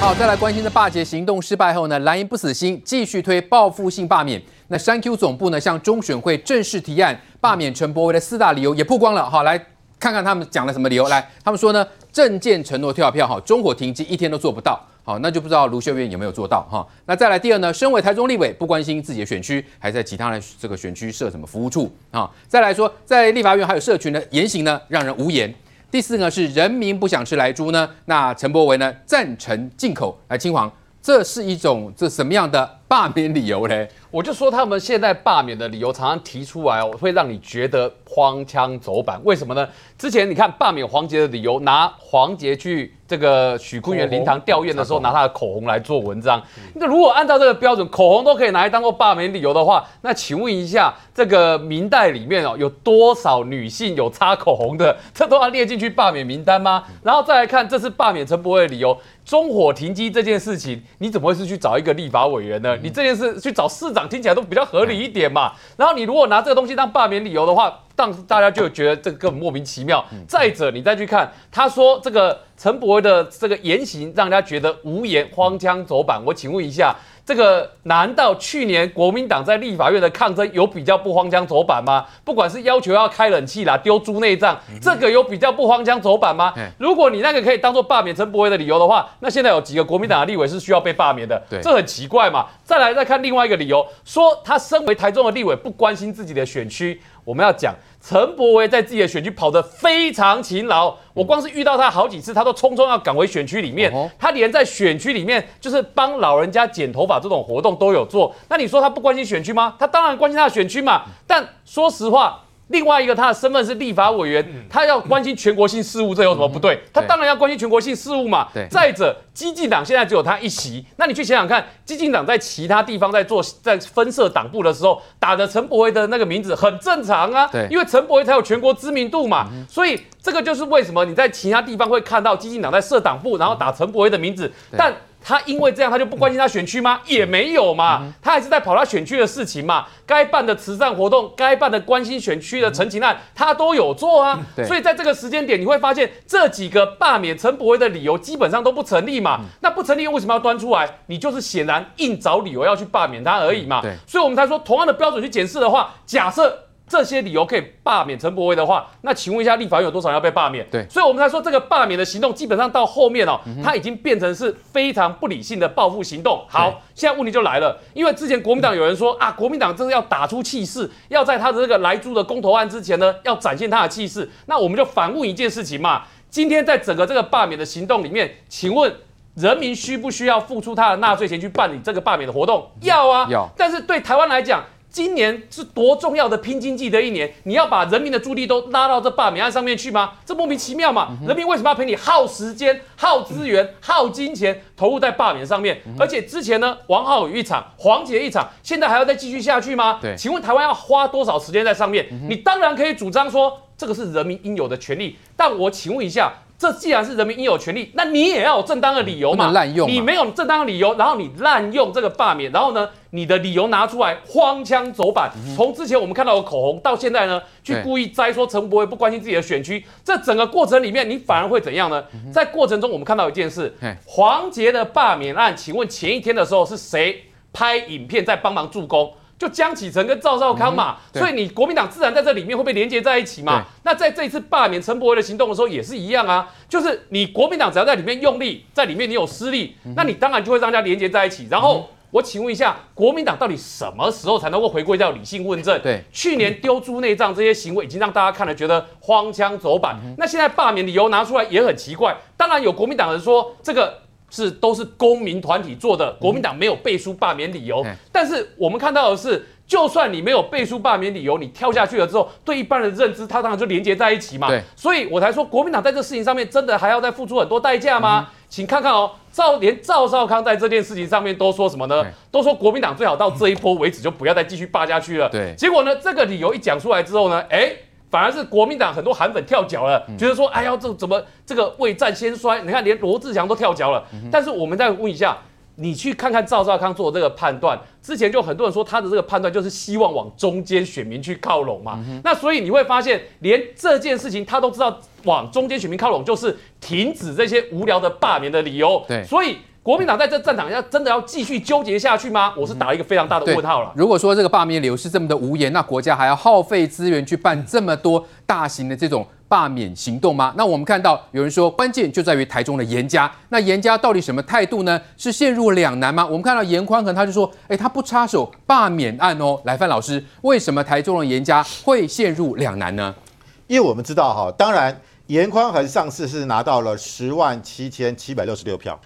好，再来关心的罢检行动失败后呢，蓝营不死心，继续推报复性罢免。那三 Q 总部呢，向中选会正式提案罢免陈柏惟的四大理由也曝光了。好，来看看他们讲了什么理由。来，他们说呢，政见承诺跳票，哈，中火停机一天都做不到。好，那就不知道卢秀燕有没有做到哈。那再来第二呢，身为台中立委，不关心自己的选区，还在其他的这个选区设什么服务处啊？再来说，在立法院还有社群的言行呢，让人无言。第四呢是人民不想吃莱猪呢，那陈柏惟呢赞成进口。来青黄，这是一种这什么样的罢免理由嘞？我就说他们现在罢免的理由常常提出来哦，会让你觉得荒腔走板。为什么呢？之前你看罢免黄杰的理由，拿黄杰去。这个许昆源灵堂吊唁的时候，拿他的口红来做文章。那如果按照这个标准，口红都可以拿来当做罢免理由的话，那请问一下，这个明代里面哦，有多少女性有擦口红的？这都要列进去罢免名单吗？然后再来看，这次罢免陈柏惟的理由，中火停机这件事情，你怎么会是去找一个立法委员呢？你这件事去找市长，听起来都比较合理一点嘛。然后你如果拿这个东西当罢免理由的话，让大家就觉得这个根本莫名其妙。再者，你再去看，他说这个陈柏惟的这个言行，让人家觉得无言、荒腔走板。我请问一下，这个难道去年国民党在立法院的抗争有比较不荒腔走板吗？不管是要求要开冷气啦、丢猪内脏，这个有比较不荒腔走板吗？如果你那个可以当做罢免陈柏威的理由的话，那现在有几个国民党的立委是需要被罢免的？这很奇怪嘛。再来再看另外一个理由，说他身为台中的立委，不关心自己的选区。我们要讲陈柏惟在自己的选区跑得非常勤劳，我光是遇到他好几次，他都匆匆要赶回选区里面。他连在选区里面就是帮老人家剪头发这种活动都有做。那你说他不关心选区吗？他当然关心他的选区嘛。但说实话。另外一个，他的身份是立法委员，他要关心全国性事务，这有什么不对？他当然要关心全国性事务嘛。再者，激进党现在只有他一席，那你去想想看，激进党在其他地方在做在分设党部的时候，打着陈柏惟的那个名字很正常啊。因为陈柏惟才有全国知名度嘛。所以这个就是为什么你在其他地方会看到激进党在设党部，然后打陈柏威的名字，但。他因为这样，他就不关心他选区吗？也没有嘛，他还是在跑他选区的事情嘛。该办的慈善活动，该办的关心选区的陈情案，他都有做啊。所以在这个时间点，你会发现这几个罢免陈柏威的理由基本上都不成立嘛。那不成立，为什么要端出来？你就是显然硬找理由要去罢免他而已嘛。所以我们才说，同样的标准去检视的话，假设。这些理由可以罢免陈柏惟的话，那请问一下，立法院有多少人要被罢免？对，所以我们才说这个罢免的行动基本上到后面哦，它已经变成是非常不理性的报复行动。好，现在问题就来了，因为之前国民党有人说啊，国民党这是要打出气势，要在他的这个来租的公投案之前呢，要展现他的气势。那我们就反问一件事情嘛，今天在整个这个罢免的行动里面，请问人民需不需要付出他的纳税钱去办理这个罢免的活动？要啊，要。但是对台湾来讲，今年是多重要的拼经济的一年，你要把人民的注意力都拉到这罢免案上面去吗？这莫名其妙嘛！人民为什么要陪你耗时间、耗资源、耗金钱投入在罢免上面？而且之前呢，王浩宇一场，黄杰一场，现在还要再继续下去吗？对，请问台湾要花多少时间在上面？你当然可以主张说这个是人民应有的权利，但我请问一下。这既然是人民应有权利，那你也要有正当的理由嘛？滥用，你没有正当的理由，然后你滥用这个罢免，然后呢，你的理由拿出来荒腔走板。从之前我们看到的口红，到现在呢，去故意摘说陈柏惟不关心自己的选区，这整个过程里面，你反而会怎样呢？在过程中，我们看到一件事，黄杰的罢免案，请问前一天的时候是谁拍影片在帮忙助攻？就江启臣跟赵少康嘛，嗯、所以你国民党自然在这里面会被连接在一起嘛。那在这一次罢免陈柏惟的行动的时候也是一样啊，就是你国民党只要在里面用力，在里面你有施力，那你当然就会让大家连接在一起。然后我请问一下，国民党到底什么时候才能够回归到理性问政？对，去年丢猪内脏这些行为已经让大家看了觉得荒腔走板，那现在罢免理由拿出来也很奇怪。当然有国民党人说这个。是都是公民团体做的，国民党没有背书罢免理由。嗯、但是我们看到的是，就算你没有背书罢免理由，你跳下去了之后，对一般人的认知，他当然就连接在一起嘛。对，所以我才说，国民党在这事情上面真的还要再付出很多代价吗？嗯、请看看哦，赵连赵少康在这件事情上面都说什么呢？都说国民党最好到这一波为止，就不要再继续霸下去了。对，结果呢，这个理由一讲出来之后呢，哎。反而是国民党很多韩粉跳脚了，觉得说，哎呀，这怎么这个未战先衰？你看连罗志祥都跳脚了。但是我们再问一下，你去看看赵少康做的这个判断，之前就很多人说他的这个判断就是希望往中间选民去靠拢嘛。那所以你会发现，连这件事情他都知道往中间选民靠拢，就是停止这些无聊的罢免的理由。对，所以国民党在这战场下真的要继续纠结下去吗？我是打一个非常大的问号了。如果说这个罢免理由是这么的无言，那国家还要耗费资源去办这么多大型的这种罢免行动吗？那我们看到有人说，关键就在于台中的严家。那严家到底什么态度呢？是陷入两难吗？我们看到严宽恒他就说，哎，他不插手罢免案哦。来，范老师，为什么台中的严家会陷入两难呢？因为我们知道哈，当然严宽恒上次是拿到了十万七千七百六十六票。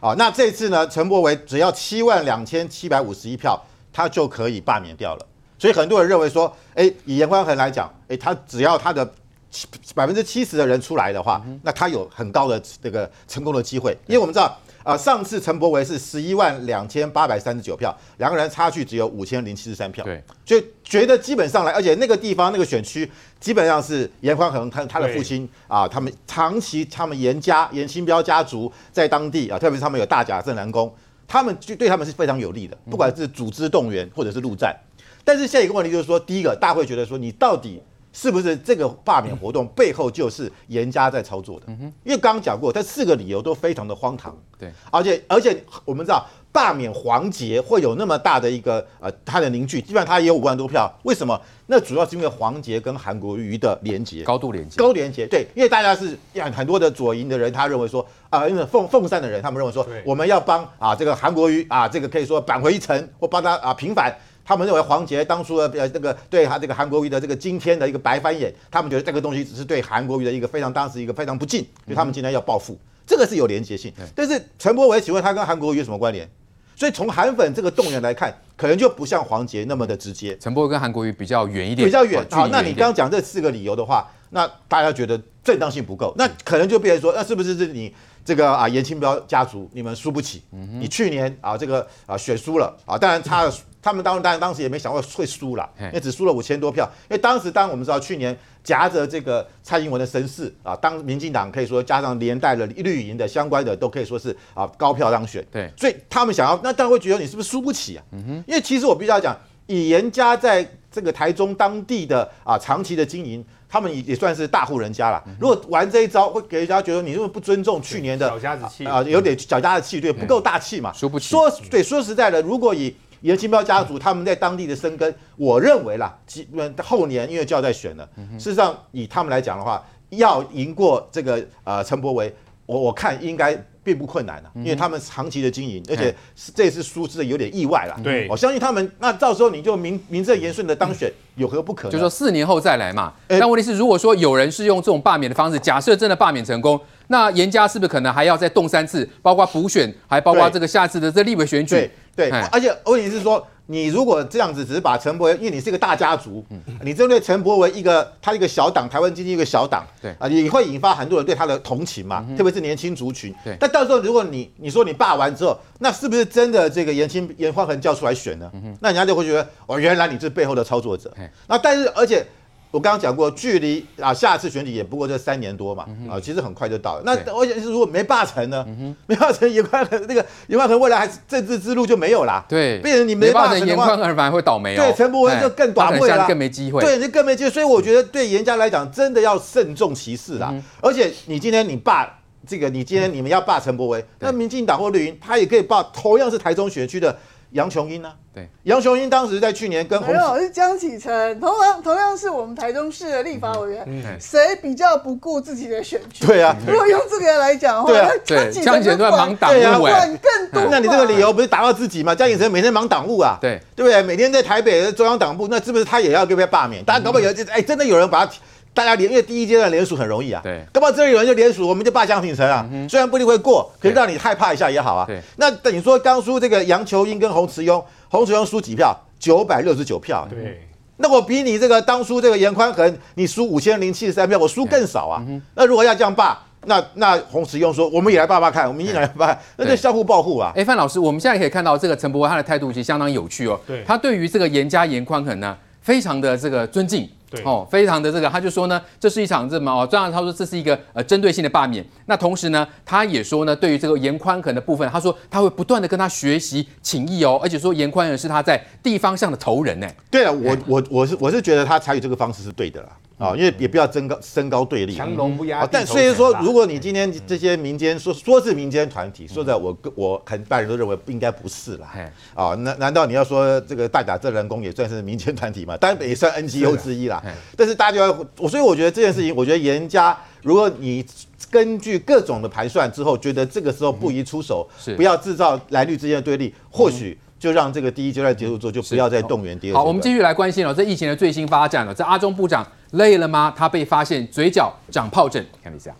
啊，那这次呢，陈柏惟只要七万两千七百五十一票，他就可以罢免掉了。所以很多人认为说，诶，以颜宽恒来讲，诶，他只要他的七百分之七十的人出来的话，那他有很高的这个成功的机会，因为我们知道。啊，上次陈柏维是十一万两千八百三十九票，两个人差距只有五千零七十三票，对，所以觉得基本上来，而且那个地方那个选区基本上是严宽恒他他的父亲啊，他们长期他们严家严新标家族在当地啊，特别是他们有大甲镇南宫，他们就对他们是非常有利的，不管是组织动员或者是陆战。但是现在一个问题就是说，第一个大家会觉得说，你到底。是不是这个罢免活动背后就是严家在操作的？因为刚刚讲过，这四个理由都非常的荒唐。对，而且而且我们知道罢免黄杰会有那么大的一个呃，他的凝聚，基本上他也有五万多票。为什么？那主要是因为黄杰跟韩国瑜的连结，高度连结，高连结。对，因为大家是很多的左营的人，他认为说啊，因为凤凤山的人，他们认为说我们要帮啊这个韩国瑜啊，这个可以说扳回一城，或帮他啊平反。他们认为黄杰当初的呃这个对他这个韩国瑜的这个今天的一个白翻眼，他们觉得这个东西只是对韩国瑜的一个非常当时一个非常不敬，所以他们今天要报复，这个是有连结性。但是陈柏惟请问他跟韩国瑜有什么关联？所以从韩粉这个动员来看，可能就不像黄杰那么的直接。陈柏惟跟韩国瑜比较远一点，比较远。好，那你刚刚讲这四个理由的话，那大家觉得正当性不够，那可能就变成说，那是不是是你这个啊严清标家族你们输不起？你去年啊这个啊选输了啊，当然他。他们当然当然当时也没想过会输了，因为只输了五千多票。因为当时当我们知道去年夹着这个蔡英文的身世啊，当民进党可以说加上连带了绿营的相关的都可以说是啊高票当选。对，所以他们想要那当然会觉得你是不是输不起啊？因为其实我必须要讲，以严家在这个台中当地的啊长期的经营，他们也也算是大户人家了。如果玩这一招，会给人家觉得你是不是不尊重去年的小家子气啊？有点小家子气，对，不够大气嘛。输不起。说对，说实在的，如果以颜清标家族他们在当地的生根，我认为啦，基本后年因为就要再选了。事实上，以他们来讲的话，要赢过这个呃陈柏惟，我我看应该并不困难了，因为他们长期的经营，而且这次输是有点意外了。对，我相信他们，那到时候你就名名正言顺的当选，有何不可？就说四年后再来嘛。但问题是，如果说有人是用这种罢免的方式，假设真的罢免成功。那严家是不是可能还要再动三次，包括补选，还包括这个下次的这立委选举？对对，而且问题是说，你如果这样子只是把陈伯文，因为你是一个大家族，你针对陈伯文一个他一个小党，台湾经济一个小党，对啊，也会引发很多人对他的同情嘛，特别是年轻族群。对，但到时候如果你你说你罢完之后，那是不是真的这个严清严宽恒叫出来选呢？那人家就会觉得哦，原来你是背后的操作者。那但是而且。我刚刚讲过，距离啊下次选举也不过这三年多嘛，啊，其实很快就到了。那而且是如果没罢成呢？没罢成，颜宽恒那个颜宽恒未来还是政治之路就没有啦。对，变成你没罢成的话，颜宽恒反而会倒霉哦。对，陈柏文就更倒霉了，更没机会。对，就更没机会。所以我觉得对严家来讲，真的要慎重其事啦。而且你今天你罢这个，你今天你们要罢陈柏文，那民进党或绿营他也可以罢同样是台中选区的。杨琼英呢？对，杨琼英当时在去年跟没有是江启臣，同样同样是我们台中市的立法委员，谁比较不顾自己的选区？对啊，如果用这个来讲的话，江启臣都在忙党务，管更多。那你这个理由不是打到自己吗？江启臣每天忙党务啊，对对不对？每天在台北的中央党部，那是不是他也要被罢免？大家搞不好有哎，真的有人把他。大家联，因为第一阶段联署很容易啊，对，搞不好这里有人就联署，我们就霸江品城啊。嗯、虽然不一定会过，可是让你害怕一下也好啊。对，那等于说刚输这个杨秋英跟洪慈庸，洪慈庸输几票？九百六十九票。对，那我比你这个当初这个严宽恒，你输五千零七十三票，我输更少啊。嗯、那如果要这样霸，那那洪慈庸说，我们也来霸霸看，我们一起来罢，那就相互报复啊。哎，范老师，我们现在可以看到这个陈伯文他的态度其实相当有趣哦。对，他对于这个严家严宽恒呢，非常的这个尊敬。对哦，非常的这个，他就说呢，这是一场这么哦，这样他说这是一个呃针对性的罢免。那同时呢，他也说呢，对于这个严宽恒的部分，他说他会不断的跟他学习情谊哦，而且说严宽恒是他在地方上的头人呢。对了，我我我是我是觉得他采取这个方式是对的啦。啊，因为也不要增高升高对立。强龙不压。但所以说，如果你今天这些民间说说是民间团体，说在我我很多人都认为不应该不是啦。啊，难难道你要说这个大甲镇人工也算是民间团体吗？当然也算 NGO 之一啦。但是大家我，所以我觉得这件事情，我觉得严家，如果你根据各种的盘算之后，觉得这个时候不宜出手，不要制造蓝绿之间的对立，或许。就让这个第一阶段结束之后，就不要再动员第二。好，我们继续来关心了这疫情的最新发展了。这阿中部长累了吗？他被发现嘴角长疱疹，看一下。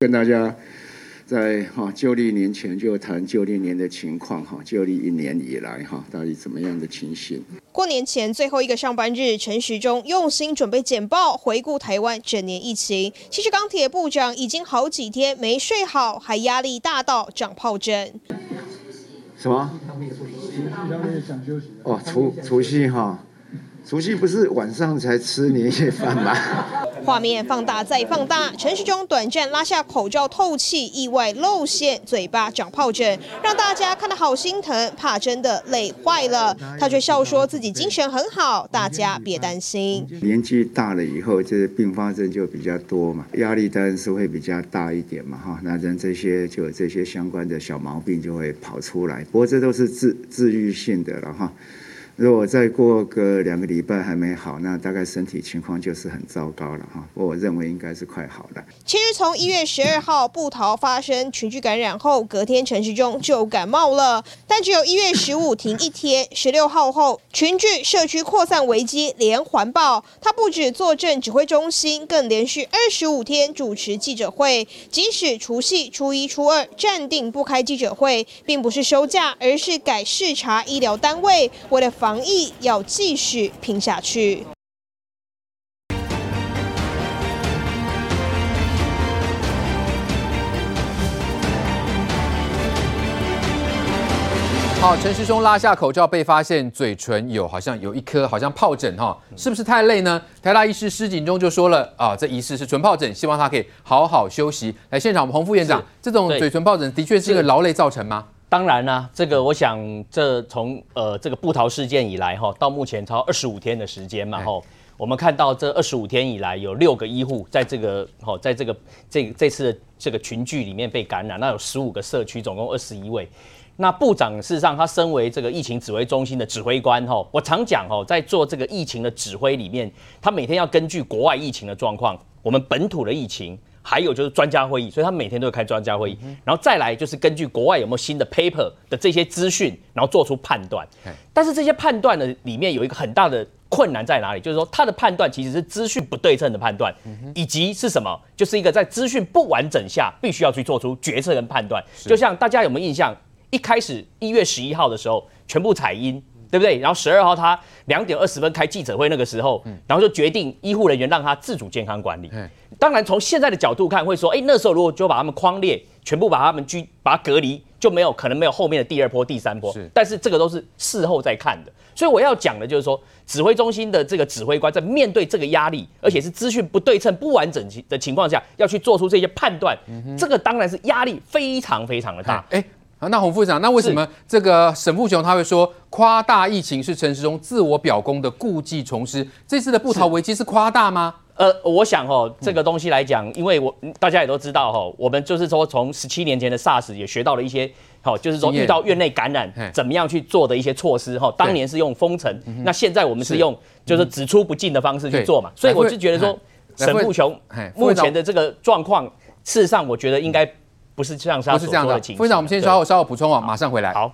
跟大家在哈旧历年前就谈旧历年的情况哈，旧历一年以来哈到底怎么样的情形？过年前最后一个上班日，陈时中用心准备简报，回顾台湾整年疫情。其实钢铁部长已经好几天没睡好，还压力大到长疱疹。什么？哦，除除夕哈。除夕不是晚上才吃年夜饭吗？画面放大再放大，陈时中短暂拉下口罩透气，意外露馅，嘴巴长疱疹，让大家看得好心疼，怕真的累坏了。他却笑说自己精神很好，大家别担心。年纪大了以后，这些并发症就比较多嘛，压力当然是会比较大一点嘛，哈，那人这些就有这些相关的小毛病就会跑出来。不过这都是自治愈性的了哈。如果再过个两个礼拜还没好，那大概身体情况就是很糟糕了哈。我认为应该是快好了。其实从一月十二号布桃发生群聚感染后，隔天陈时中就感冒了，但只有一月十五停一天，十六号后群聚社区扩散危机连环爆。他不止坐镇指挥中心，更连续二十五天主持记者会，即使除夕、初一、初二暂定不开记者会，并不是休假，而是改视察医疗单位，为了。防疫要继续拼下去。好，陈师兄拉下口罩被发现嘴唇有好像有一颗好像疱疹哈，是不是太累呢？台大医师施锦忠就说了啊，这疑似是纯疱疹，希望他可以好好休息。来现场，我们洪副院长，这种嘴唇疱疹的确是一个劳累造成吗？当然啦、啊，这个我想这从呃这个布桃事件以来哈，到目前超二十五天的时间嘛哈，我们看到这二十五天以来有六个医护在这个哈，在这个这这次的这个群聚里面被感染，那有十五个社区，总共二十一位。那部长事实上他身为这个疫情指挥中心的指挥官哈，我常讲哈，在做这个疫情的指挥里面，他每天要根据国外疫情的状况，我们本土的疫情。还有就是专家会议，所以他每天都会开专家会议，然后再来就是根据国外有没有新的 paper 的这些资讯，然后做出判断。但是这些判断呢，里面有一个很大的困难在哪里？就是说他的判断其实是资讯不对称的判断，以及是什么？就是一个在资讯不完整下必须要去做出决策跟判断。就像大家有没有印象？一开始一月十一号的时候，全部采阴。对不对？然后十二号他两点二十分开记者会，那个时候，然后就决定医护人员让他自主健康管理。当然从现在的角度看，会说，哎，那时候如果就把他们框列，全部把他们居把他隔离，就没有可能没有后面的第二波、第三波。是，但是这个都是事后再看的。所以我要讲的就是说，指挥中心的这个指挥官在面对这个压力，而且是资讯不对称、不完整的情况下，要去做出这些判断，这个当然是压力非常非常的大。哎。那洪副长，那为什么这个沈富雄他会说夸大疫情是陈时中自我表功的故技重施？这次的布逃危机是夸大吗？呃，我想哦，这个东西来讲，因为我大家也都知道哈，我们就是说从十七年前的 SARS 也学到了一些，好，就是说遇到院内感染怎么样去做的一些措施哈。当年是用封城，那现在我们是用就是只出不进的方式去做嘛。所以我就觉得说，沈富雄目前的这个状况，事实上我觉得应该。不是这样，不是这样的。副院长，我们先稍后稍后补充啊，马上回来。好。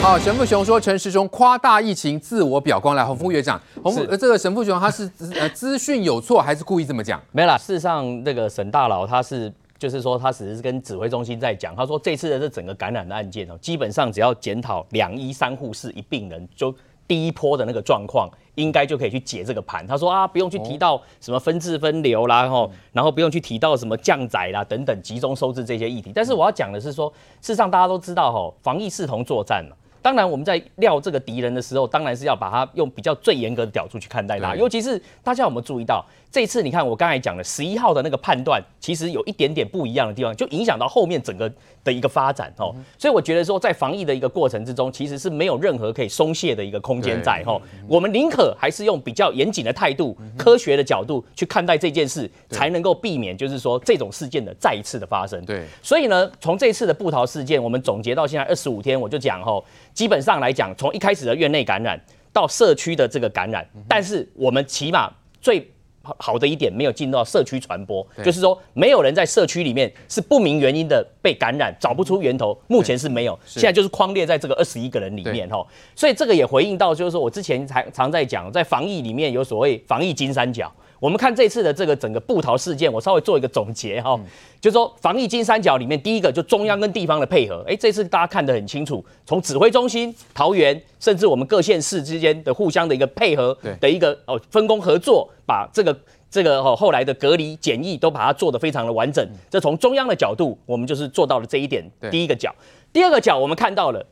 好，沈富雄说陈时中夸大疫情，自我表光。来，洪副院长，洪呃，这个沈富雄他是呃 资讯有错，还是故意这么讲？没啦，事实上那个沈大佬他是就是说他只是跟指挥中心在讲，他说这次的这整个感染的案件哦，基本上只要检讨两医三护士一病人就。第一波的那个状况，应该就可以去解这个盘。他说啊，不用去提到什么分治分流啦，然后然后不用去提到什么降载啦等等集中收治这些议题。但是我要讲的是说，事实上大家都知道吼，防疫视同作战嘛。当然我们在料这个敌人的时候，当然是要把它用比较最严格的角度去看待它。尤其是大家有没有注意到，这一次你看我刚才讲的十一号的那个判断，其实有一点点不一样的地方，就影响到后面整个的一个发展哦。所以我觉得说，在防疫的一个过程之中，其实是没有任何可以松懈的一个空间在哈。我们宁可还是用比较严谨的态度、科学的角度去看待这件事，才能够避免就是说这种事件的再一次的发生。对，所以呢，从这次的布桃事件，我们总结到现在二十五天，我就讲吼，基本上来讲，从一开始的院内感染到社区的这个感染，但是我们起码最好的一点没有进入到社区传播，就是说没有人在社区里面是不明原因的被感染，找不出源头，目前是没有。现在就是框列在这个二十一个人里面哈，所以这个也回应到，就是说我之前常常在讲，在防疫里面有所谓防疫金三角。我们看这次的这个整个布桃事件，我稍微做一个总结哈，就是说防疫金三角里面，第一个就中央跟地方的配合，哎，这次大家看得很清楚，从指挥中心、桃园，甚至我们各县市之间的互相的一个配合的一个哦分工合作，把这个这个哦后来的隔离检疫都把它做得非常的完整。这从中央的角度，我们就是做到了这一点，第一个角。第二个角，我们看到了。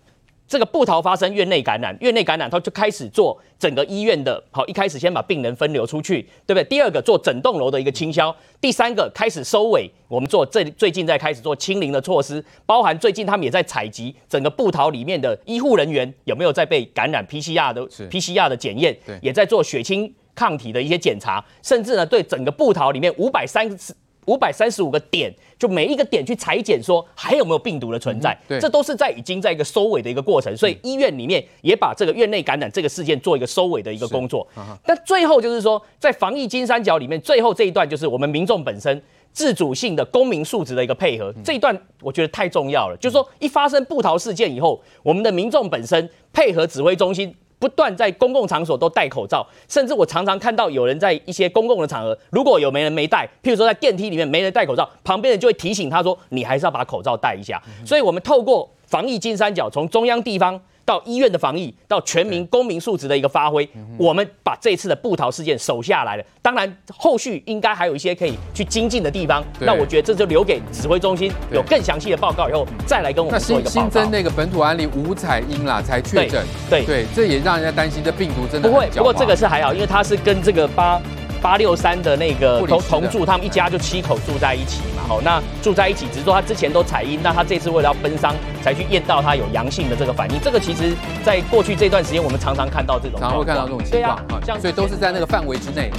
这个布桃发生院内感染，院内感染，他就开始做整个医院的，好，一开始先把病人分流出去，对不对？第二个做整栋楼的一个清消，第三个开始收尾，我们做最最近在开始做清零的措施，包含最近他们也在采集整个布桃里面的医护人员有没有在被感染 PCR 的 PCR 的检验，也在做血清抗体的一些检查，甚至呢对整个布桃里面五百三十。五百三十五个点，就每一个点去裁剪，说还有没有病毒的存在，嗯、对，这都是在已经在一个收尾的一个过程，所以医院里面也把这个院内感染这个事件做一个收尾的一个工作。但最后就是说，在防疫金三角里面，最后这一段就是我们民众本身自主性的公民素质的一个配合，这一段我觉得太重要了。就是说，一发生布逃事件以后，我们的民众本身配合指挥中心。不断在公共场所都戴口罩，甚至我常常看到有人在一些公共的场合，如果有没人没戴，譬如说在电梯里面没人戴口罩，旁边人就会提醒他说：“你还是要把口罩戴一下。”所以，我们透过防疫金三角，从中央地方。到医院的防疫，到全民公民素质的一个发挥，我们把这次的布逃事件守下来了。当然，后续应该还有一些可以去精进的地方。那我觉得这就留给指挥中心有更详细的报告以后再来跟我们做一个报告。新增那个本土案例吴彩英啦，才确诊。对对，这也让人家担心这病毒真的不会。不过这个是还好，因为他是跟这个八。八六三的那个同同住，他们一家就七口住在一起嘛，好，那住在一起，只是说他之前都采阴，那他这次为了要奔丧，才去验到他有阳性的这个反应。这个其实在过去这段时间，我们常常看到这种，常会看到这种情况啊，所以都是在那个范围之内。